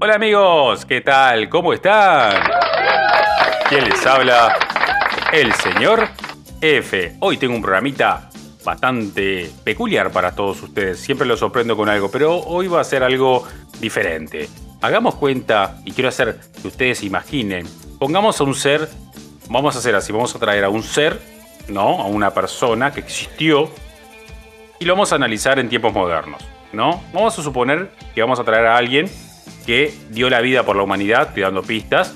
Hola amigos, ¿qué tal? ¿Cómo están? ¿Quién les habla? El señor F. Hoy tengo un programita bastante peculiar para todos ustedes. Siempre los sorprendo con algo, pero hoy va a ser algo diferente. Hagamos cuenta, y quiero hacer que ustedes imaginen, pongamos a un ser, vamos a hacer así, vamos a traer a un ser, ¿no? A una persona que existió y lo vamos a analizar en tiempos modernos, ¿no? Vamos a suponer que vamos a traer a alguien que dio la vida por la humanidad, estoy dando pistas,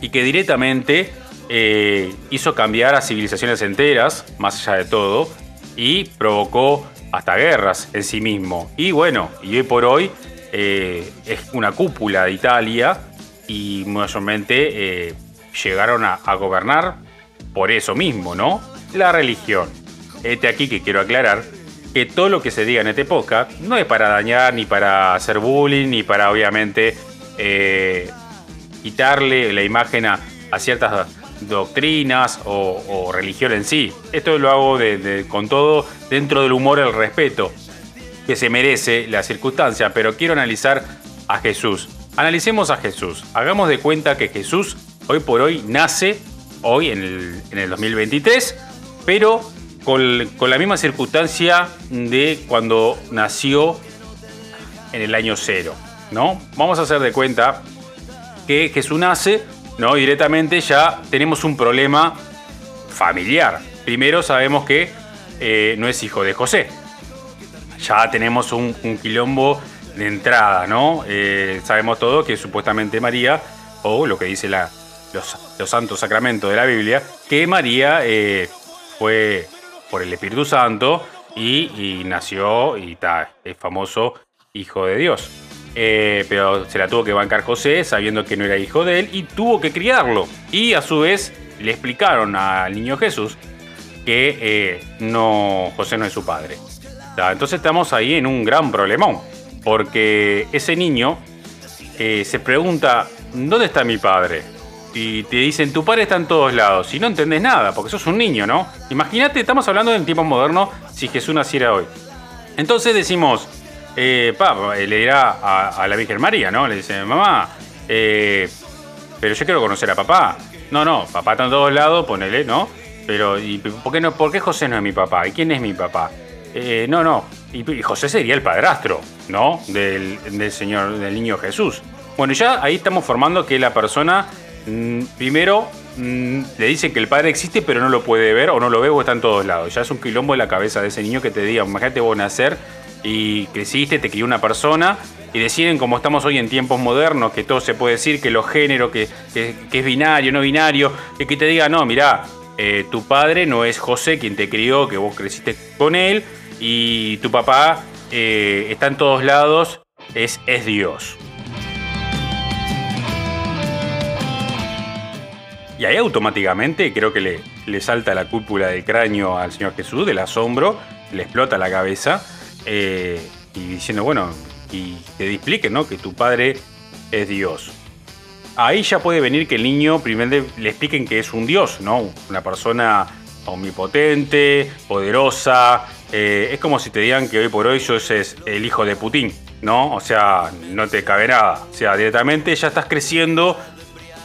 y que directamente eh, hizo cambiar a civilizaciones enteras, más allá de todo, y provocó hasta guerras en sí mismo. Y bueno, y hoy por hoy eh, es una cúpula de Italia y mayormente eh, llegaron a, a, gobernar por eso mismo, ¿no? La religión. Este aquí que quiero aclarar que todo lo que se diga en este podcast no es para dañar, ni para hacer bullying, ni para obviamente eh, quitarle la imagen a, ciertas doctrinas o, religión en sí. Esto lo hago con todo dentro del humor, el respeto que se merece la circunstancia, pero quiero analizar a Jesús. Analicemos a Jesús. Hagamos de cuenta que Jesús hoy por hoy nace, hoy en el 2023, pero con, la misma circunstancia de cuando nació en el año cero. ¿no? Vamos a hacer de cuenta que Jesús nace, ¿no? directamente ya tenemos un problema familiar. Primero sabemos que eh, no es hijo de José. Ya tenemos un, quilombo de entrada, ¿no? Eh, sabemos todo que supuestamente María, o lo que dice la, los, los, santos sacramentos de la Biblia, que María eh, fue por el Espíritu Santo y, nació y está, es famoso hijo de Dios. Eh, pero se la tuvo que bancar José sabiendo que no era hijo de él y tuvo que criarlo. Y a su vez le explicaron al niño Jesús que eh, no, José no es su padre. Entonces estamos ahí en un gran problemón. Porque ese niño eh, se pregunta, ¿dónde está mi padre? Y te dicen, tu padre está en todos lados. Y no entendés nada, porque sos un niño, ¿no? Imagínate, estamos hablando en tiempos modernos, si Jesús naciera hoy. Entonces decimos, eh, papá, le dirá a, la Virgen María, ¿no? Le dice, mamá, eh, pero yo quiero conocer a papá. No, no, papá está en todos lados, ponele, ¿no? Pero, ¿y por qué, no, por José no es mi papá? ¿Y quién es mi papá? Eh, no, no, y, José sería el padrastro, ¿no? Del, del, Señor, del niño Jesús. Bueno, ya ahí estamos formando que la persona, mmm, primero, mmm, le dice que el padre existe, pero no lo puede ver o no lo ve o está en todos lados. Ya es un quilombo en la cabeza de ese niño que te diga, imagínate vos nacer y creciste, te crió una persona y deciden, como estamos hoy en tiempos modernos, que todo se puede decir, que los géneros, que es binario, no binario, y que te diga, no, mirá, eh, tu padre no es José quien te crió, que vos creciste con él, y tu papá eh, está en todos lados, es, es Dios. Y ahí automáticamente creo que le, le, salta la cúpula del cráneo al Señor Jesús, del asombro, le explota la cabeza, eh, y diciendo, bueno, y te explique, ¿no? Que tu padre es Dios. Ahí ya puede venir que el niño primero le expliquen que es un Dios, ¿no? Una persona omnipotente, poderosa, eh, es como si te digan que hoy por hoy sos el hijo de Putin, ¿no? O sea, no te cabe nada. O sea, directamente ya estás creciendo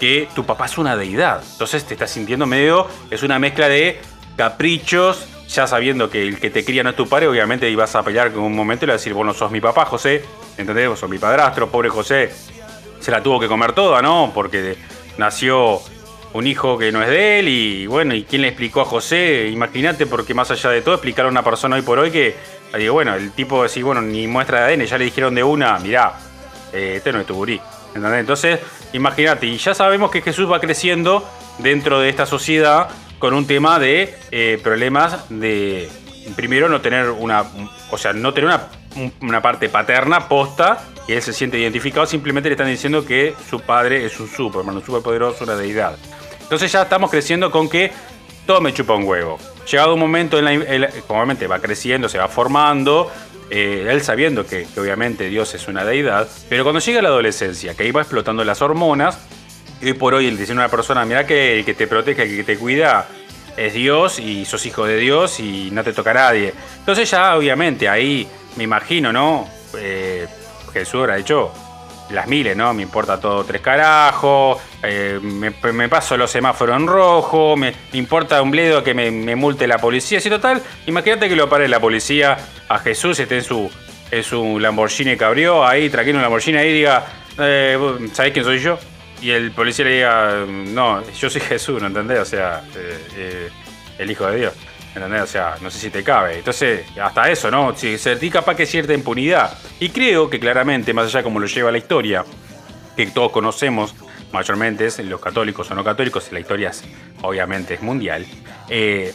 que tu papá es una deidad. Entonces te estás sintiendo medio, es una mezcla de caprichos, ya sabiendo que el que te cría no es tu padre, obviamente ibas a pelear con un momento y le vas a decir, vos no sos mi papá, José, ¿entendés? Vos sos mi padrastro, pobre José. Se la tuvo que comer toda, ¿no? Porque nació un hijo que no es de él y bueno, ¿y quién le explicó a José? Imagínate, porque más allá de todo, explicar a una persona hoy por hoy que, bueno, el tipo decir, bueno, ni muestra de ADN, ya le dijeron de una, mirá, eh, este no es tu gurí. ¿Entendés? Entonces, imagínate, y ya sabemos que Jesús va creciendo dentro de esta sociedad con un tema de eh, problemas de, primero, no tener una, o sea, no tener una, parte paterna posta y él se siente identificado, simplemente le están diciendo que su padre es un superman, un superpoderoso, una deidad. Entonces ya estamos creciendo con que todo me chupa un huevo. Llegado un momento, en la, va creciendo, se va formando, eh, él sabiendo que, obviamente Dios es una deidad, pero cuando llega la adolescencia, que va explotando las hormonas, y hoy por hoy el decir a una persona, mira que el que te protege, el que te cuida, es Dios y sos hijo de Dios y no te toca a nadie. Entonces ya obviamente ahí me imagino, ¿no? Eh, Jesús habrá dicho, las miles, ¿no? Me importa todo tres carajos, eh, me, paso los semáforos en rojo, me, importa un bledo que me, multe la policía, así total. Imagínate que lo pare la policía a Jesús, esté en su, en su Lamborghini Cabrio, ahí, traquino un Lamborghini ahí, diga, eh, ¿sabés quién soy yo? Y el policía le diga, no, yo soy Jesús, ¿no entendés? O sea, eh, el Hijo de Dios. ¿Entendés? O sea, no sé si te cabe. Entonces, hasta eso, ¿no? Si se capaz que cierta impunidad. Y creo que claramente, más allá como lo lleva la historia, que todos conocemos, mayormente es los católicos o no católicos, la historia obviamente es mundial, eh,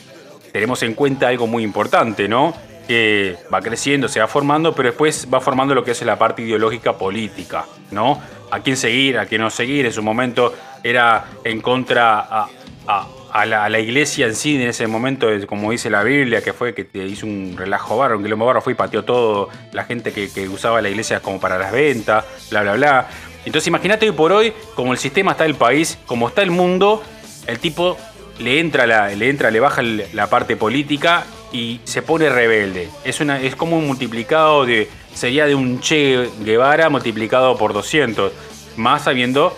tenemos en cuenta algo muy importante, ¿no? Que va creciendo, se va formando, pero después va formando lo que es la parte ideológica política, ¿no? A quién seguir, a quién no seguir. En su momento era en contra a la, iglesia en sí en ese momento, como dice la Biblia, que fue que te hizo un relajo barro, un quilombo barro, fue y pateó todo la gente que, usaba la iglesia como para las ventas, bla, bla, bla. Entonces imagínate hoy por hoy, como el sistema está el país, como está el mundo, el tipo le entra, la, le entra, le baja la parte política y se pone rebelde. Es, una, es como un multiplicado de, sería de un Che Guevara multiplicado por 200, más sabiendo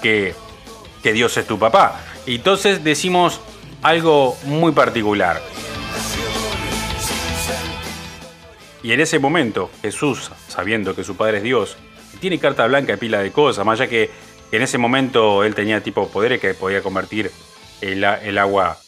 que, que Dios es tu papá. Y entonces decimos algo muy particular. Y en ese momento, Jesús, sabiendo que su Padre es Dios, tiene carta blanca de pila de cosas, más allá que en ese momento él tenía tipo de poderes que podía convertir el, el, agua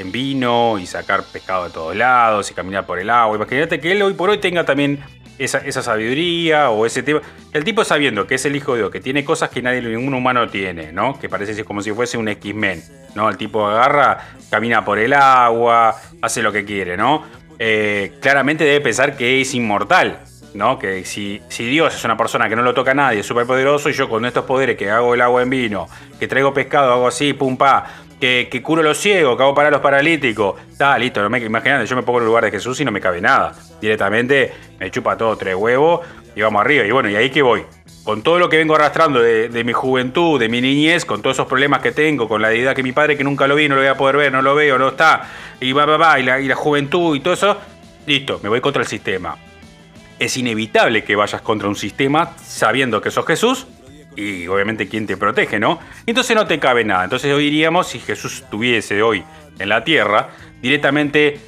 en vino y sacar pescado de todos lados y caminar por el agua. Imagínate que él hoy por hoy tenga también esa, sabiduría o ese tema. El tipo sabiendo que es el hijo de Dios, que tiene cosas que nadie, ningún humano tiene, ¿no? Que parece como si fuese un X-Men, ¿no? El tipo agarra, camina por el agua, hace lo que quiere, ¿no? Eh, claramente debe pensar que es inmortal, ¿no? Que si, si, Dios es una persona que no lo toca a nadie, es súper poderoso, y yo con estos poderes que hago el agua en vino, que traigo pescado, hago así, pum, pa, que, curo los ciegos, que hago parar los paralíticos. Está listo, no me, yo me pongo en el lugar de Jesús y no me cabe nada. Directamente me chupa todo tres huevos y vamos arriba. Y bueno, y ahí que voy. Con todo lo que vengo arrastrando de, mi juventud, de mi niñez, con todos esos problemas que tengo, con la deidad que mi padre que nunca lo vi, no lo voy a poder ver, no lo veo, no está, y va, va, va, la, y la juventud y todo eso, listo, me voy contra el sistema. Es inevitable que vayas contra un sistema sabiendo que sos Jesús y obviamente quién te protege, ¿no? Entonces no te cabe nada. Entonces hoy diríamos, si Jesús estuviese hoy en la tierra, directamente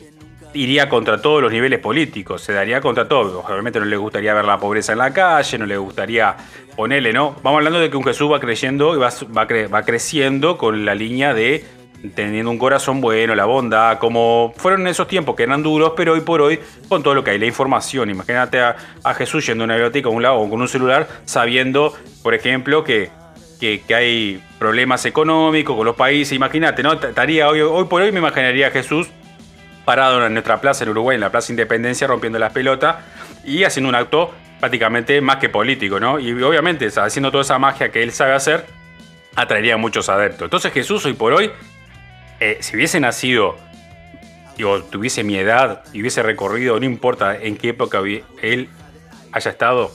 iría contra todos los niveles políticos, se daría contra todo. Obviamente no le gustaría ver la pobreza en la calle, no le gustaría ponerle, ¿no? Vamos hablando de que un Jesús va creciendo y va, va creciendo con la línea de teniendo un corazón bueno, la bondad, como fueron en esos tiempos que eran duros, pero hoy por hoy, con todo lo que hay, la información. Imagínate a, Jesús yendo a una biblioteca a un lado con un celular, sabiendo, por ejemplo, que, que, hay problemas económicos con los países. Imagínate, ¿no? Estaría hoy, hoy por hoy me imaginaría a Jesús parado en nuestra plaza en Uruguay, en la Plaza Independencia, rompiendo las pelotas y haciendo un acto prácticamente más que político, ¿no? Y obviamente haciendo toda esa magia que él sabe hacer, atraería a muchos adeptos. Entonces Jesús hoy por hoy eh, si hubiese nacido, digo, tuviese mi edad y hubiese recorrido, no importa en qué época él haya estado,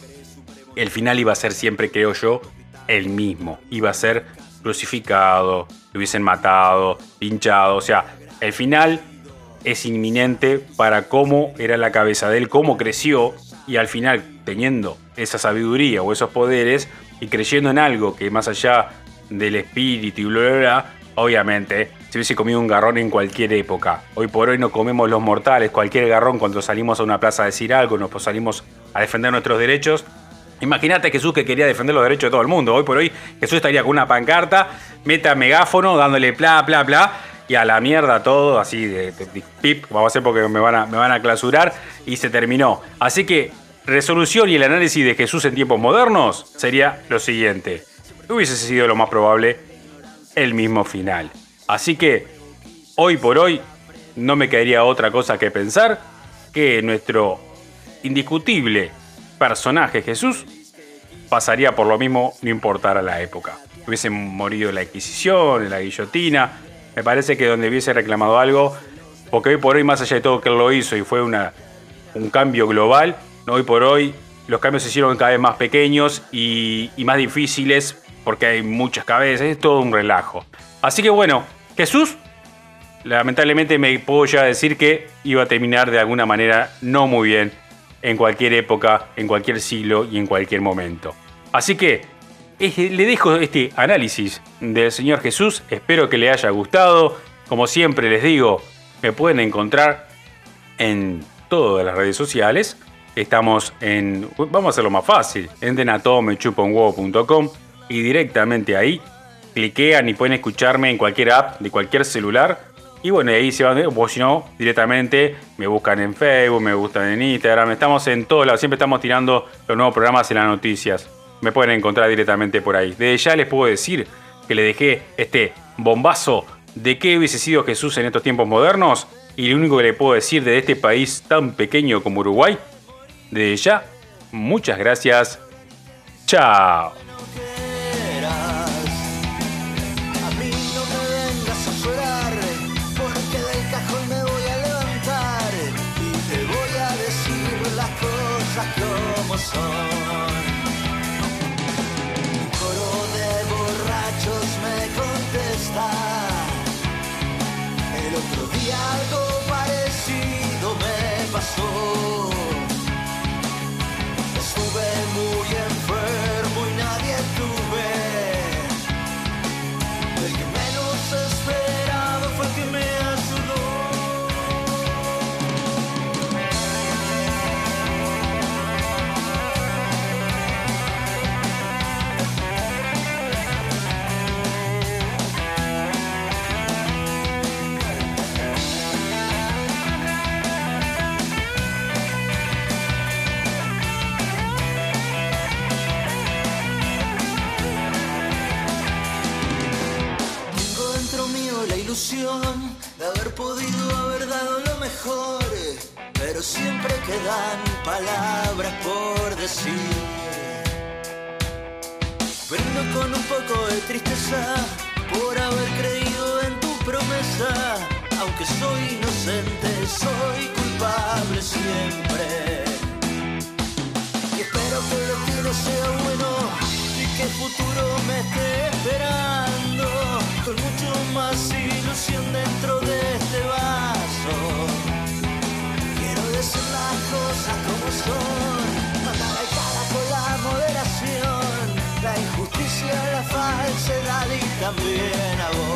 el final iba a ser siempre, creo yo, el mismo. Iba a ser crucificado, lo hubiesen matado, pinchado. O sea, el final es inminente para cómo era la cabeza de él, cómo creció y al final teniendo esa sabiduría o esos poderes y creyendo en algo que más allá del espíritu y bla, bla, bla obviamente si hubiese comido un garrón en cualquier época. Hoy por hoy no comemos los mortales, cualquier garrón cuando salimos a una plaza a decir algo, nos salimos a defender nuestros derechos. Imagínate Jesús que quería defender los derechos de todo el mundo. Hoy por hoy Jesús estaría con una pancarta, meta megáfono, dándole bla, bla, bla, y a la mierda todo, así de, pip, vamos a hacer porque me van a, me van a clausurar, y se terminó. Así que resolución y el análisis de Jesús en tiempos modernos sería lo siguiente. Hubiese sido lo más probable el mismo final. Así que, hoy por hoy, no me quedaría otra cosa que pensar que nuestro indiscutible personaje Jesús pasaría por lo mismo, no importara la época. Hubiese morido en la Inquisición, en la guillotina. Me parece que donde hubiese reclamado algo, porque hoy por hoy, más allá de todo que él lo hizo y fue una, un cambio global, hoy por hoy los cambios se hicieron cada vez más pequeños y más difíciles porque hay muchas cabezas, es todo un relajo. Así que bueno, Jesús, lamentablemente me puedo ya decir que iba a terminar de alguna manera no muy bien en cualquier época, en cualquier siglo y en cualquier momento. Así que le dejo este análisis del Señor Jesús. Espero que le haya gustado. Como siempre les digo, me pueden encontrar en todas las redes sociales. Estamos en, vamos a hacerlo más fácil, entren a y directamente ahí cliquean y pueden escucharme en cualquier app de cualquier celular. Y bueno, ahí se van, o si no, directamente me buscan en Facebook, me buscan en Instagram, estamos en todos lados, siempre estamos tirando los nuevos programas en las noticias. Me pueden encontrar directamente por ahí. Desde ya les puedo decir que le dejé este bombazo de qué hubiese sido Jesús en estos tiempos modernos. Y lo único que le puedo decir de este país tan pequeño como Uruguay, desde ya, muchas gracias. Chao. De haber podido haber dado lo mejor, pero siempre quedan palabras por decir. Prendo con un poco de tristeza por haber creído en tu promesa, aunque soy inocente, soy culpable siempre. Y espero que el destino sea bueno y que el futuro me esté esperando con mucho más también a vos.